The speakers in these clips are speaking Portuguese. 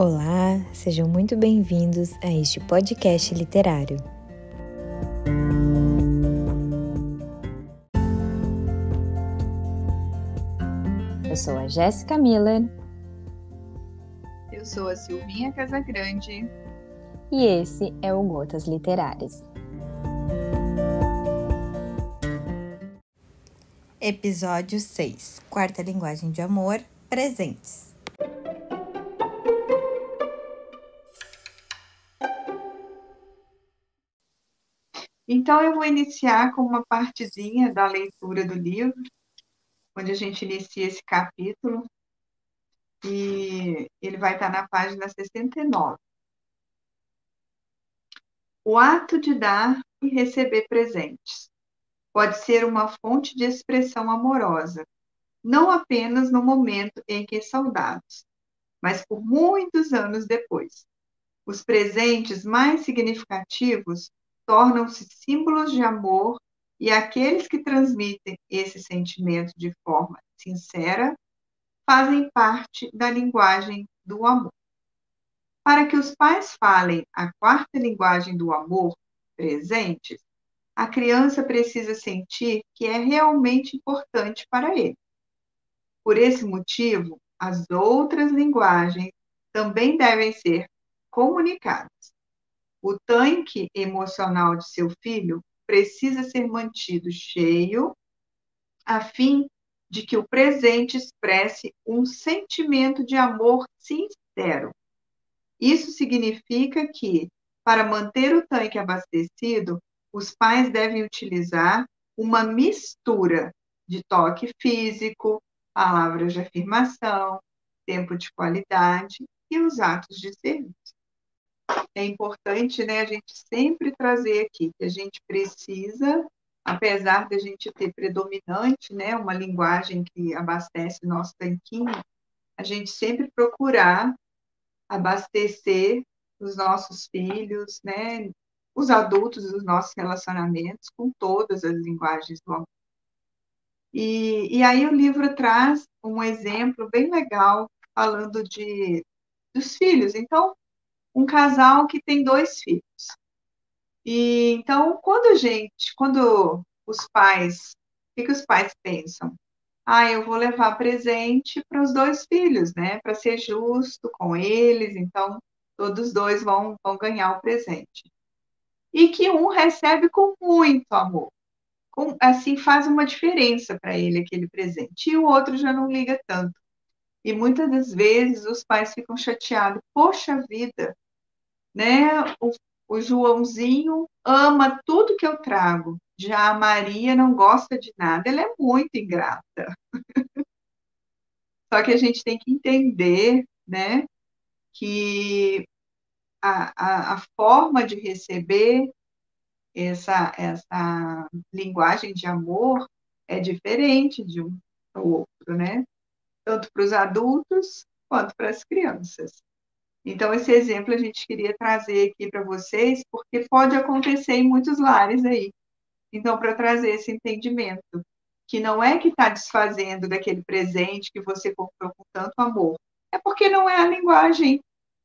Olá, sejam muito bem-vindos a este podcast literário. Eu sou a Jéssica Miller. Eu sou a Silvinha Casagrande. E esse é o Gotas Literárias. Episódio 6 Quarta Linguagem de Amor Presentes. Então, eu vou iniciar com uma partezinha da leitura do livro, onde a gente inicia esse capítulo, e ele vai estar na página 69. O ato de dar e receber presentes pode ser uma fonte de expressão amorosa, não apenas no momento em que saudados, mas por muitos anos depois. Os presentes mais significativos tornam-se símbolos de amor e aqueles que transmitem esse sentimento de forma sincera fazem parte da linguagem do amor. Para que os pais falem a quarta linguagem do amor, presentes, a criança precisa sentir que é realmente importante para ele. Por esse motivo, as outras linguagens também devem ser comunicadas. O tanque emocional de seu filho precisa ser mantido cheio, a fim de que o presente expresse um sentimento de amor sincero. Isso significa que, para manter o tanque abastecido, os pais devem utilizar uma mistura de toque físico, palavras de afirmação, tempo de qualidade e os atos de serviço é importante né, a gente sempre trazer aqui que a gente precisa, apesar de a gente ter predominante né, uma linguagem que abastece nosso tanquinho, a gente sempre procurar abastecer os nossos filhos, né, os adultos dos nossos relacionamentos com todas as linguagens do amor. E, e aí o livro traz um exemplo bem legal falando de dos filhos. Então, um casal que tem dois filhos. E então, quando gente, quando os pais, o que, que os pais pensam? Ah, eu vou levar presente para os dois filhos, né? Para ser justo com eles, então todos dois vão, vão ganhar o presente. E que um recebe com muito amor. Com, assim, faz uma diferença para ele aquele presente. E o outro já não liga tanto. E muitas das vezes os pais ficam chateados. Poxa vida, né? O, o Joãozinho ama tudo que eu trago. Já a Maria não gosta de nada, ela é muito ingrata. Só que a gente tem que entender, né, que a, a, a forma de receber essa, essa linguagem de amor é diferente de um para o outro, né? Tanto para os adultos quanto para as crianças. Então, esse exemplo a gente queria trazer aqui para vocês, porque pode acontecer em muitos lares aí. Então, para trazer esse entendimento, que não é que está desfazendo daquele presente que você comprou com tanto amor, é porque não é a linguagem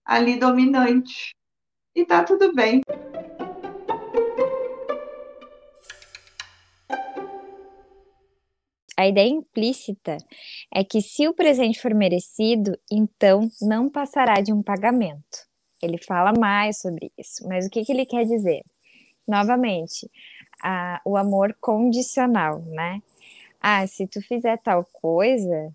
ali dominante. E tá tudo bem. A ideia implícita é que se o presente for merecido, então não passará de um pagamento. Ele fala mais sobre isso, mas o que, que ele quer dizer? Novamente, a, o amor condicional, né? Ah, se tu fizer tal coisa,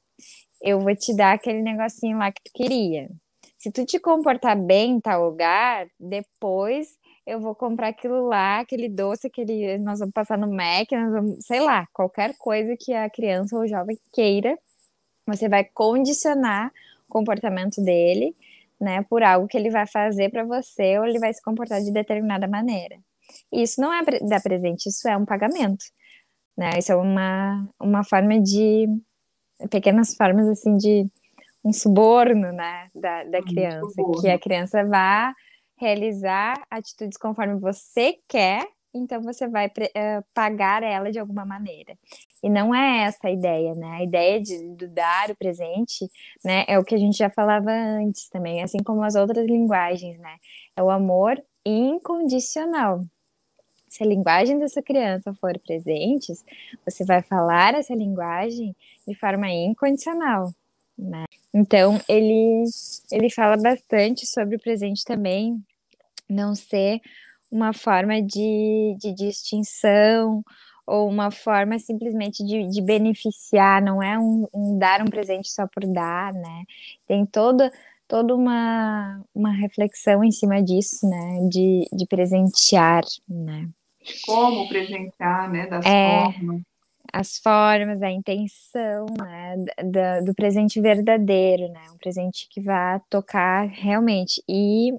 eu vou te dar aquele negocinho lá que tu queria. Se tu te comportar bem em tal lugar, depois eu vou comprar aquilo lá, aquele doce, aquele. Nós vamos passar no Mac, nós vamos, sei lá, qualquer coisa que a criança ou o jovem queira, você vai condicionar o comportamento dele, né, por algo que ele vai fazer para você ou ele vai se comportar de determinada maneira. isso não é dar presente, isso é um pagamento, né? Isso é uma, uma forma de pequenas formas assim de um suborno, né, da, da criança, que a criança vá realizar atitudes conforme você quer, então você vai uh, pagar ela de alguma maneira. E não é essa a ideia, né? A ideia de, de dar o presente, né, é o que a gente já falava antes também, assim como as outras linguagens, né? É o amor incondicional. Se a linguagem dessa criança for presentes, você vai falar essa linguagem de forma incondicional, né? Então, ele, ele fala bastante sobre o presente também não ser uma forma de, de distinção ou uma forma simplesmente de, de beneficiar, não é um, um, dar um presente só por dar, né? Tem toda, toda uma, uma reflexão em cima disso, né? De, de presentear, né? Como presentear, né? Das é, formas. As formas, a intenção, né? Da, do presente verdadeiro, né? Um presente que vai tocar realmente. E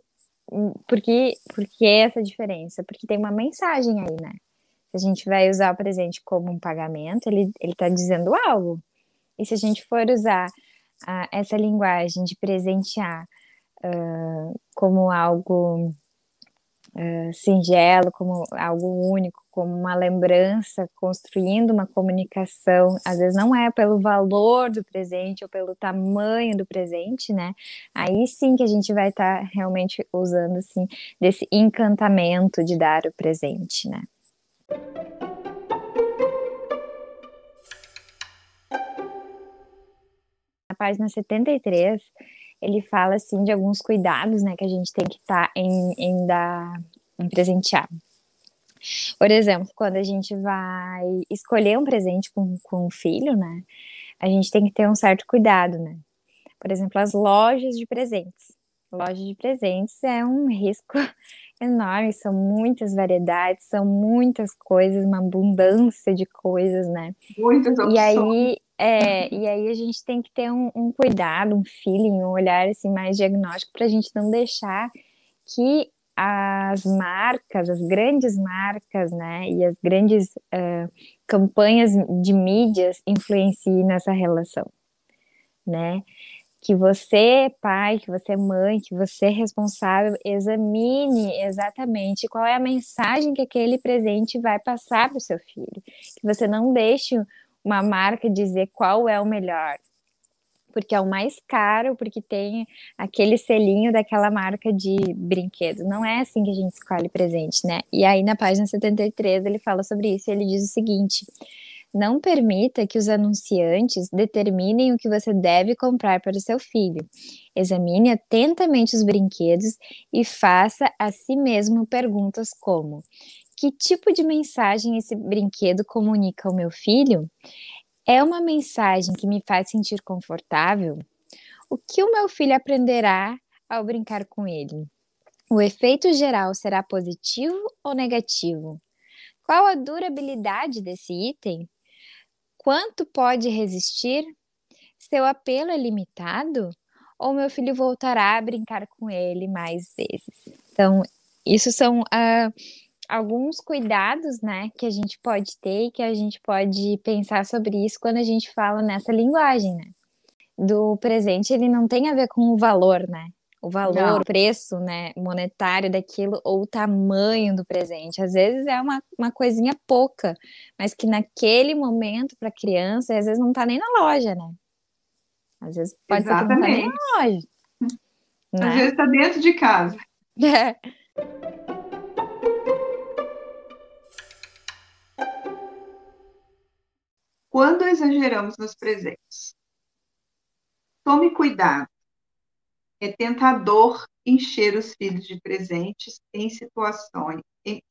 por que, por que essa diferença? Porque tem uma mensagem aí, né? Se a gente vai usar o presente como um pagamento, ele está dizendo algo. E se a gente for usar essa linguagem de presentear como algo uh, singelo, como algo único, como uma lembrança, construindo uma comunicação, às vezes não é pelo valor do presente ou pelo tamanho do presente, né? Aí sim que a gente vai estar tá realmente usando assim desse encantamento de dar o presente, né? Na página 73, ele fala assim de alguns cuidados, né, que a gente tem que estar tá em, em dar, em presentear. Por exemplo, quando a gente vai escolher um presente com, com um filho, né, a gente tem que ter um certo cuidado, né. Por exemplo, as lojas de presentes. Loja de presentes é um risco enorme, são muitas variedades, são muitas coisas, uma abundância de coisas, né? Muitas opções. E aí, é, e aí a gente tem que ter um, um cuidado, um feeling, um olhar assim mais diagnóstico para a gente não deixar que as marcas, as grandes marcas, né, e as grandes uh, campanhas de mídias influenciem nessa relação, né? que você, pai, que você, mãe, que você é responsável, examine exatamente qual é a mensagem que aquele presente vai passar para o seu filho. Que você não deixe uma marca dizer qual é o melhor, porque é o mais caro, porque tem aquele selinho daquela marca de brinquedo. Não é assim que a gente escolhe presente, né? E aí na página 73 ele fala sobre isso e ele diz o seguinte: não permita que os anunciantes determinem o que você deve comprar para o seu filho. Examine atentamente os brinquedos e faça a si mesmo perguntas como: Que tipo de mensagem esse brinquedo comunica ao meu filho? É uma mensagem que me faz sentir confortável? O que o meu filho aprenderá ao brincar com ele? O efeito geral será positivo ou negativo? Qual a durabilidade desse item? Quanto pode resistir? Seu apelo é limitado? Ou meu filho voltará a brincar com ele mais vezes? Então, isso são uh, alguns cuidados, né, que a gente pode ter e que a gente pode pensar sobre isso quando a gente fala nessa linguagem, né? Do presente, ele não tem a ver com o valor, né? o valor, Não. o preço né, monetário daquilo ou o tamanho do presente. Às vezes é uma, uma coisinha pouca, mas que naquele momento para a criança, às vezes não está nem na loja, né? Às vezes pode Exatamente. ser que não está nem na loja. Né? Às vezes está dentro de casa. É. exageramos nos presentes, tome cuidado é tentador encher os filhos de presentes em situações, em,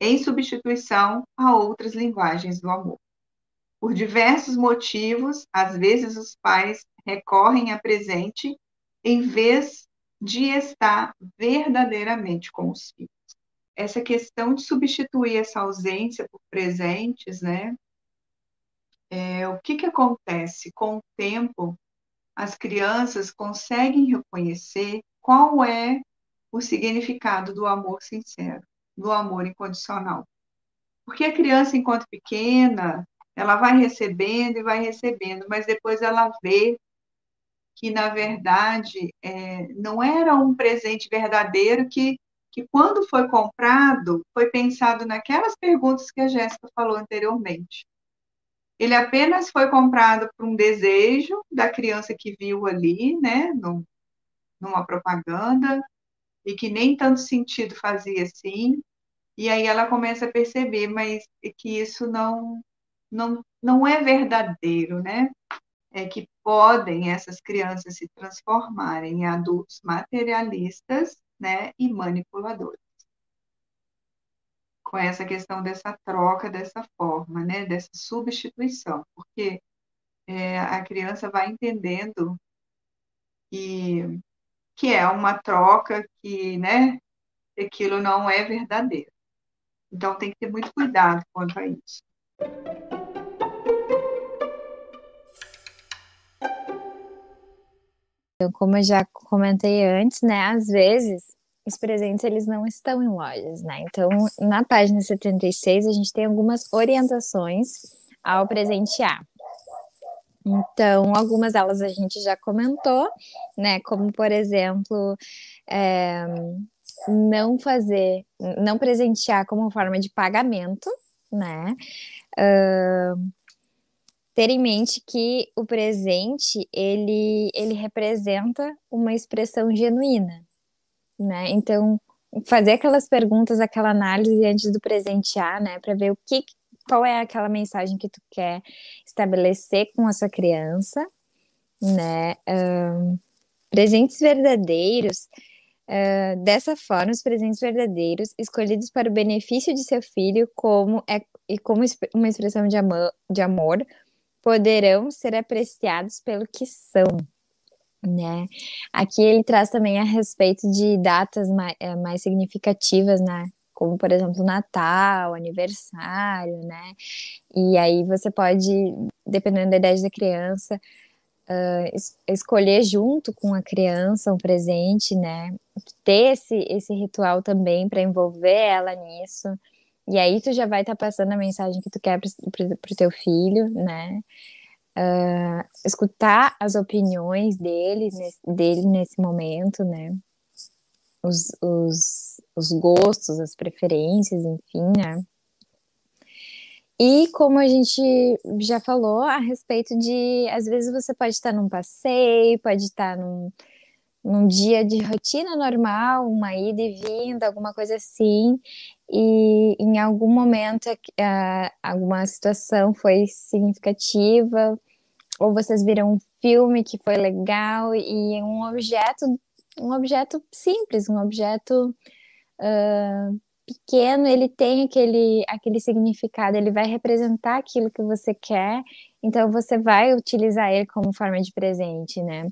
em substituição a outras linguagens do amor. Por diversos motivos, às vezes os pais recorrem a presente em vez de estar verdadeiramente com os filhos. Essa questão de substituir essa ausência por presentes, né? É, o que, que acontece? Com o tempo, as crianças conseguem reconhecer qual é o significado do amor sincero, do amor incondicional. Porque a criança, enquanto pequena, ela vai recebendo e vai recebendo, mas depois ela vê que, na verdade, é, não era um presente verdadeiro que, que, quando foi comprado, foi pensado naquelas perguntas que a Jéssica falou anteriormente. Ele apenas foi comprado por um desejo da criança que viu ali, né, no, numa propaganda, e que nem tanto sentido fazia assim. E aí ela começa a perceber, mas que isso não, não, não é verdadeiro, né? É que podem essas crianças se transformarem em adultos materialistas, né, e manipuladores. Com essa questão dessa troca dessa forma, né, dessa substituição, porque é, a criança vai entendendo que, que é uma troca que, né, aquilo não é verdadeiro. Então tem que ter muito cuidado quanto a isso. Então, como eu já comentei antes, né, às vezes os presentes eles não estão em lojas, né? Então, na página 76 a gente tem algumas orientações ao presentear. Então, algumas delas a gente já comentou, né? Como, por exemplo, é, não fazer, não presentear como forma de pagamento, né? Uh, ter em mente que o presente ele, ele representa uma expressão genuína, né? Então fazer aquelas perguntas, aquela análise antes do presentear, né, para ver o que, qual é aquela mensagem que tu quer estabelecer com a sua criança, né? Um, presentes verdadeiros. Uh, dessa forma, os presentes verdadeiros, escolhidos para o benefício de seu filho, como é e como uma expressão de de amor poderão ser apreciados pelo que são, né? Aqui ele traz também a respeito de datas mais, eh, mais significativas, né? Como, por exemplo, Natal, aniversário, né? E aí você pode, dependendo da idade da criança, uh, es escolher junto com a criança um presente, né? Ter esse, esse ritual também para envolver ela nisso. E aí tu já vai estar tá passando a mensagem que tu quer para o teu filho, né? Uh, escutar as opiniões dele dele nesse momento, né? Os, os, os gostos, as preferências, enfim, né? E como a gente já falou a respeito de, às vezes você pode estar num passeio, pode estar num, num dia de rotina normal, uma ida e vinda, alguma coisa assim, e em algum momento uh, alguma situação foi significativa, ou vocês viram um filme que foi legal e um objeto, um objeto simples, um objeto uh, pequeno, ele tem aquele, aquele significado, ele vai representar aquilo que você quer, então você vai utilizar ele como forma de presente, né?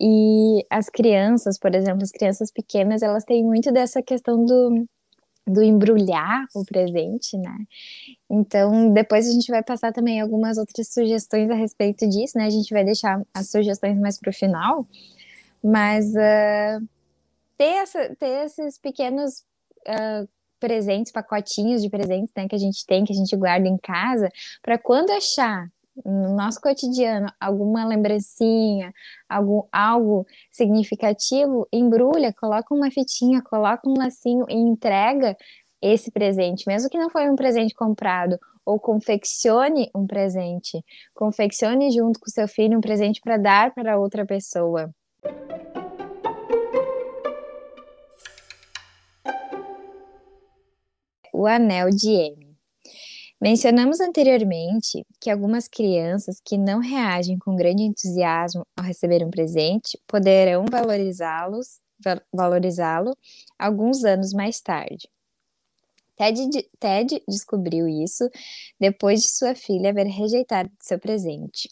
E as crianças, por exemplo, as crianças pequenas, elas têm muito dessa questão do, do embrulhar o presente, né? Então, depois a gente vai passar também algumas outras sugestões a respeito disso, né? A gente vai deixar as sugestões mais para o final, mas uh, ter, essa, ter esses pequenos uh, presentes, pacotinhos de presentes, né, que a gente tem, que a gente guarda em casa, para quando achar no nosso cotidiano alguma lembrancinha, algum, algo significativo, embrulha, coloca uma fitinha, coloca um lacinho e entrega esse presente, mesmo que não foi um presente comprado, ou confeccione um presente. Confeccione junto com seu filho um presente para dar para outra pessoa. O anel de M. Mencionamos anteriormente que algumas crianças que não reagem com grande entusiasmo ao receber um presente poderão valorizá-los, valorizá-lo alguns anos mais tarde. Ted, Ted descobriu isso depois de sua filha haver rejeitado seu presente.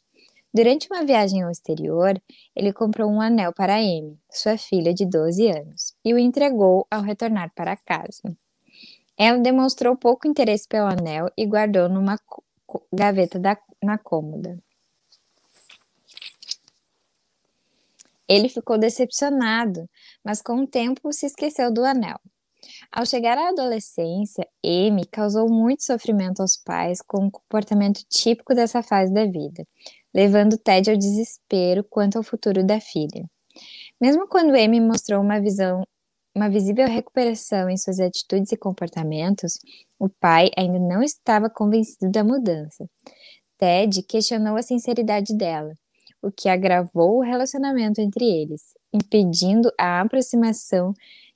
Durante uma viagem ao exterior, ele comprou um anel para Amy, sua filha de 12 anos, e o entregou ao retornar para casa. Ela demonstrou pouco interesse pelo anel e guardou numa gaveta da, na cômoda. Ele ficou decepcionado, mas com o tempo se esqueceu do anel. Ao chegar à adolescência, Amy causou muito sofrimento aos pais com o um comportamento típico dessa fase da vida, levando Ted ao desespero quanto ao futuro da filha. Mesmo quando Amy mostrou uma visão uma visível recuperação em suas atitudes e comportamentos, o pai ainda não estava convencido da mudança. Ted questionou a sinceridade dela, o que agravou o relacionamento entre eles, impedindo a aproximação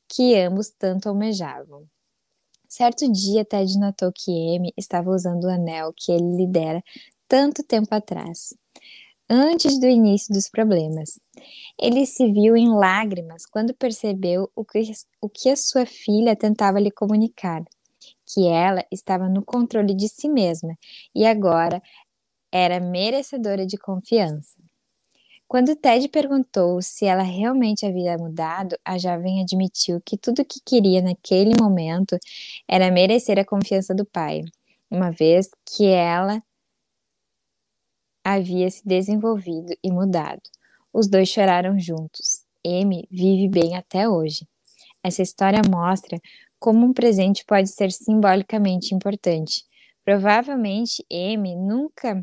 que ambos tanto almejavam. Certo dia, Ted notou que Amy estava usando o anel que ele lhe dera tanto tempo atrás, antes do início dos problemas. Ele se viu em lágrimas quando percebeu o que, o que a sua filha tentava lhe comunicar, que ela estava no controle de si mesma e agora era merecedora de confiança. Quando Ted perguntou se ela realmente havia mudado, a jovem admitiu que tudo o que queria naquele momento era merecer a confiança do pai, uma vez que ela havia se desenvolvido e mudado. Os dois choraram juntos. Amy vive bem até hoje. Essa história mostra como um presente pode ser simbolicamente importante. Provavelmente Amy nunca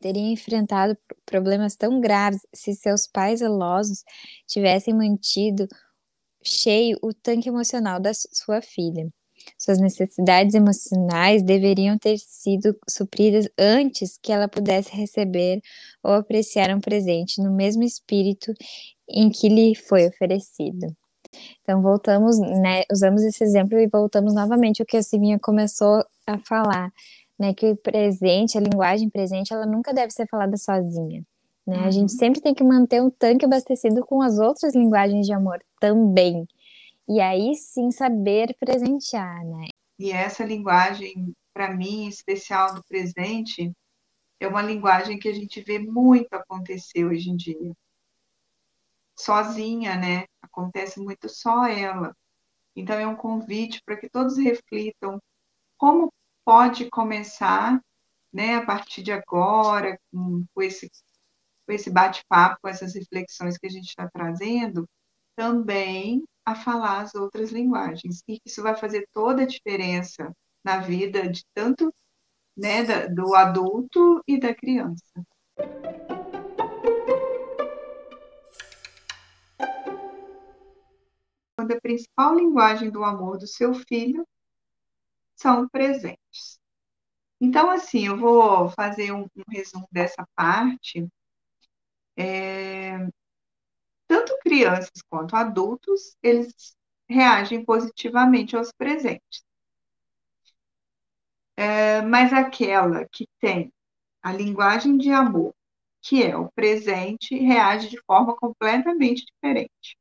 teria enfrentado problemas tão graves se seus pais zelosos tivessem mantido cheio o tanque emocional da sua filha. Suas necessidades emocionais deveriam ter sido supridas antes que ela pudesse receber ou apreciar um presente no mesmo espírito em que lhe foi oferecido. Então, voltamos, né, usamos esse exemplo e voltamos novamente o que a Silvinha começou a falar, né, que o presente, a linguagem presente, ela nunca deve ser falada sozinha. Né? Uhum. A gente uhum. sempre tem que manter um tanque abastecido com as outras linguagens de amor também. E aí sim saber presentear, né? E essa linguagem, para mim, especial do presente, é uma linguagem que a gente vê muito acontecer hoje em dia. Sozinha, né? Acontece muito só ela. Então é um convite para que todos reflitam como pode começar, né, a partir de agora, com, com esse, com esse bate-papo, com essas reflexões que a gente está trazendo, também a falar as outras linguagens. E isso vai fazer toda a diferença na vida de tanto né, do adulto e da criança. Quando a principal linguagem do amor do seu filho são presentes. Então, assim, eu vou fazer um, um resumo dessa parte. É, tanto crianças quanto adultos, eles reagem positivamente aos presentes. É, mas aquela que tem a linguagem de amor, que é o presente, reage de forma completamente diferente.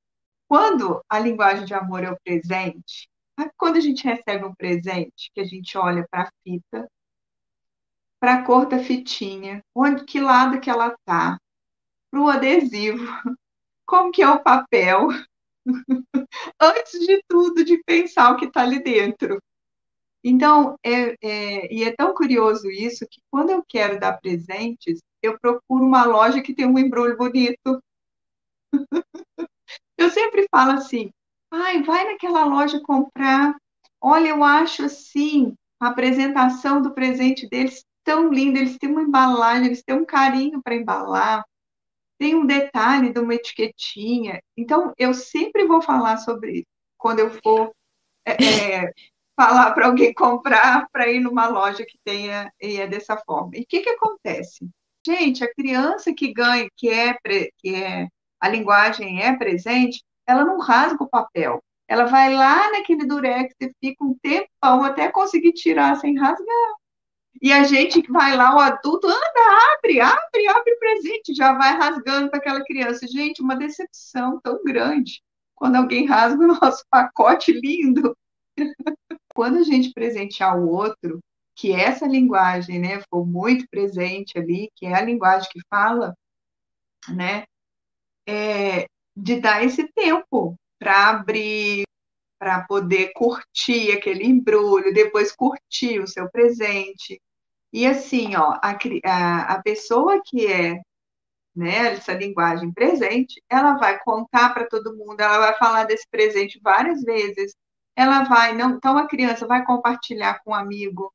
Quando a linguagem de amor é o presente, quando a gente recebe um presente, que a gente olha para a fita, para a cor da fitinha, onde que lado que ela tá, para o adesivo, como que é o papel, antes de tudo, de pensar o que está ali dentro. Então, é, é, e é tão curioso isso que quando eu quero dar presentes, eu procuro uma loja que tem um embrulho bonito. eu sempre falo assim, ai, vai naquela loja comprar, olha, eu acho assim, a apresentação do presente deles tão linda, eles têm uma embalagem, eles têm um carinho para embalar, tem um detalhe de uma etiquetinha. Então, eu sempre vou falar sobre isso quando eu for é, é falar para alguém comprar para ir numa loja que tenha e é dessa forma. E o que, que acontece? Gente, a criança que ganha, que é, que é a linguagem é presente, ela não rasga o papel. Ela vai lá naquele durex e fica um tempão até conseguir tirar sem rasgar. E a gente vai lá, o adulto, anda, abre, abre, abre presente, já vai rasgando para aquela criança. Gente, uma decepção tão grande quando alguém rasga o nosso pacote lindo. quando a gente presentear o outro, que essa linguagem, né, for muito presente ali, que é a linguagem que fala, né, é, de dar esse tempo para abrir, para poder curtir aquele embrulho, depois curtir o seu presente, e assim, ó, a, a, pessoa que é né, essa linguagem presente, ela vai contar para todo mundo, ela vai falar desse presente várias vezes, ela vai, não, então a criança vai compartilhar com um amigo,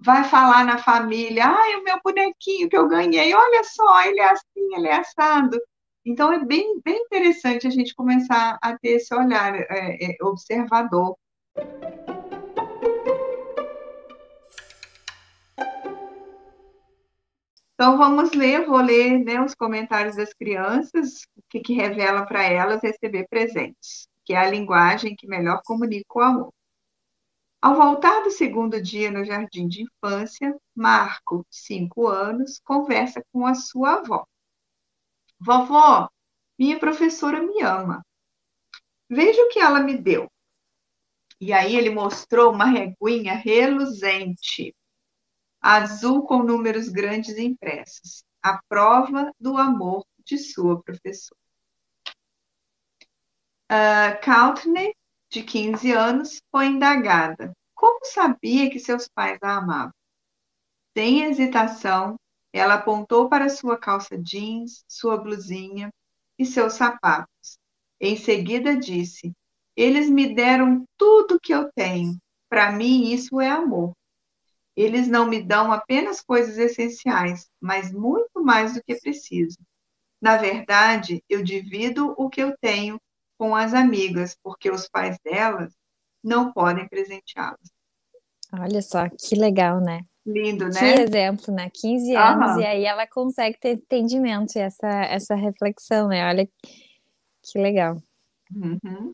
vai falar na família, ai, o meu bonequinho que eu ganhei, olha só, ele é assim, ele é assado. Então é bem, bem interessante a gente começar a ter esse olhar é, é, observador. Então vamos ler, vou ler né, os comentários das crianças, o que, que revela para elas receber presentes, que é a linguagem que melhor comunica o amor. Ao voltar do segundo dia no jardim de infância, Marco, cinco anos, conversa com a sua avó. Vovó, minha professora me ama. Veja o que ela me deu. E aí ele mostrou uma reguinha reluzente, azul com números grandes impressos, a prova do amor de sua professora. Uh, Courtney, de 15 anos, foi indagada. Como sabia que seus pais a amavam? Sem hesitação, ela apontou para sua calça jeans, sua blusinha e seus sapatos. Em seguida disse: Eles me deram tudo que eu tenho. Para mim, isso é amor. Eles não me dão apenas coisas essenciais, mas muito mais do que preciso. Na verdade, eu divido o que eu tenho com as amigas, porque os pais delas não podem presenteá-las. Olha só, que legal, né? Lindo, né? Que exemplo, né? 15 anos, Aham. e aí ela consegue ter entendimento e essa, essa reflexão, né? Olha que legal. Uhum.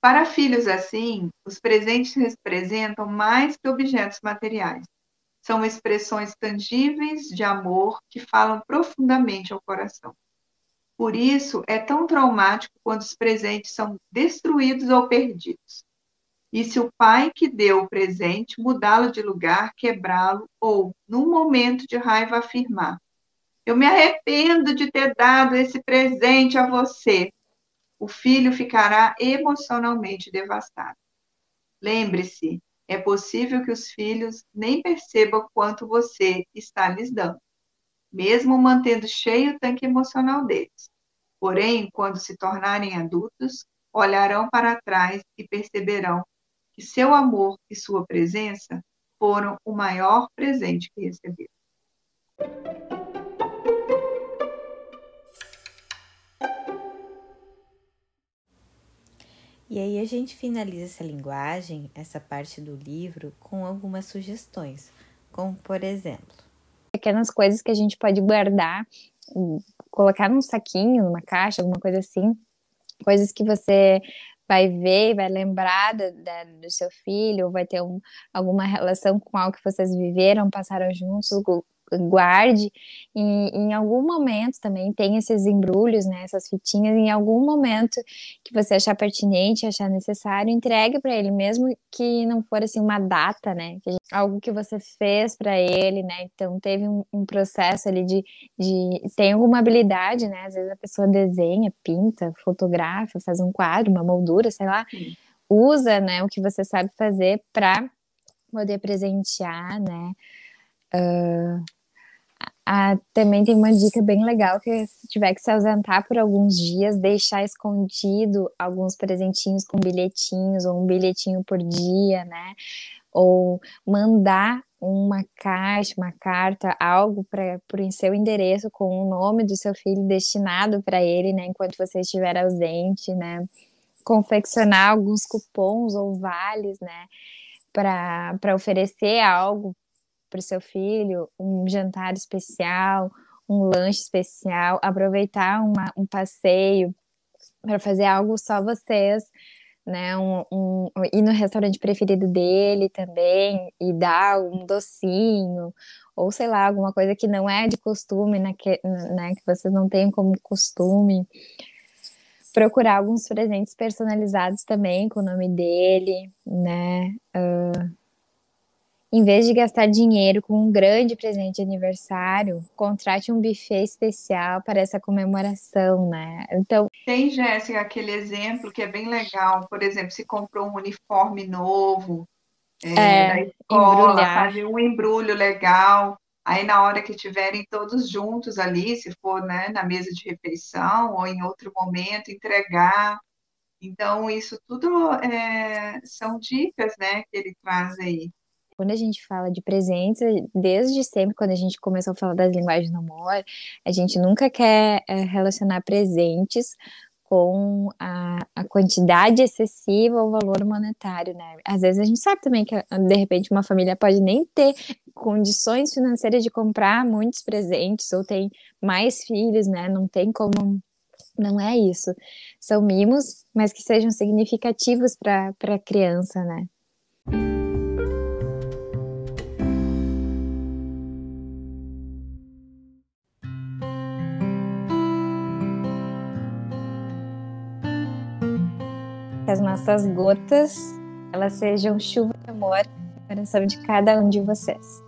Para filhos assim, os presentes representam mais que objetos materiais. São expressões tangíveis de amor que falam profundamente ao coração. Por isso, é tão traumático quando os presentes são destruídos ou perdidos. E se o pai que deu o presente mudá-lo de lugar, quebrá-lo, ou, num momento de raiva, afirmar: Eu me arrependo de ter dado esse presente a você. O filho ficará emocionalmente devastado. Lembre-se, é possível que os filhos nem percebam quanto você está lhes dando, mesmo mantendo cheio o tanque emocional deles. Porém, quando se tornarem adultos, olharão para trás e perceberão que seu amor e sua presença foram o maior presente que receberam. E aí a gente finaliza essa linguagem, essa parte do livro, com algumas sugestões, como por exemplo, pequenas coisas que a gente pode guardar, colocar num saquinho, numa caixa, alguma coisa assim, coisas que você vai ver, vai lembrar da, da, do seu filho, ou vai ter um, alguma relação com algo que vocês viveram, passaram juntos, guarde. E em algum momento também tem esses embrulhos, né, essas fitinhas, em algum momento que você achar pertinente, achar necessário, entregue para ele, mesmo que não for assim uma data, né, algo que você fez para ele, né, então teve um, um, processo ali de, de, tem alguma habilidade, né, às vezes a pessoa desenha, pinta, fotografa, faz um quadro, uma moldura, sei lá, Sim. usa, né, o que você sabe fazer para poder presentear, né, Uh, ah, também tem uma dica bem legal que se tiver que se ausentar por alguns dias, deixar escondido alguns presentinhos com bilhetinhos ou um bilhetinho por dia, né? Ou mandar uma caixa, uma carta, algo para o seu endereço com o nome do seu filho destinado para ele, né? Enquanto você estiver ausente, né? Confeccionar alguns cupons ou vales, né? Para oferecer algo para o seu filho um jantar especial, um lanche especial, aproveitar uma, um passeio para fazer algo só vocês, né? Um, um, ir no restaurante preferido dele também e dar um docinho, ou sei lá, alguma coisa que não é de costume, né? Que, né, que vocês não têm como costume. Procurar alguns presentes personalizados também com o nome dele, né? Uh, em vez de gastar dinheiro com um grande presente de aniversário, contrate um buffet especial para essa comemoração, né? Então. Tem, Jéssica, aquele exemplo que é bem legal. Por exemplo, se comprou um uniforme novo é, é, da escola, fazer um embrulho legal. Aí, na hora que estiverem todos juntos ali, se for né, na mesa de refeição ou em outro momento, entregar. Então, isso tudo é, são dicas né, que ele traz aí quando a gente fala de presentes, desde sempre, quando a gente começou a falar das linguagens do amor, a gente nunca quer é, relacionar presentes com a, a quantidade excessiva ou valor monetário, né? Às vezes a gente sabe também que, de repente, uma família pode nem ter condições financeiras de comprar muitos presentes ou tem mais filhos, né? Não tem como. Não é isso. São mimos, mas que sejam significativos para a criança, né? Que as nossas gotas elas sejam chuva de amor no coração de cada um de vocês.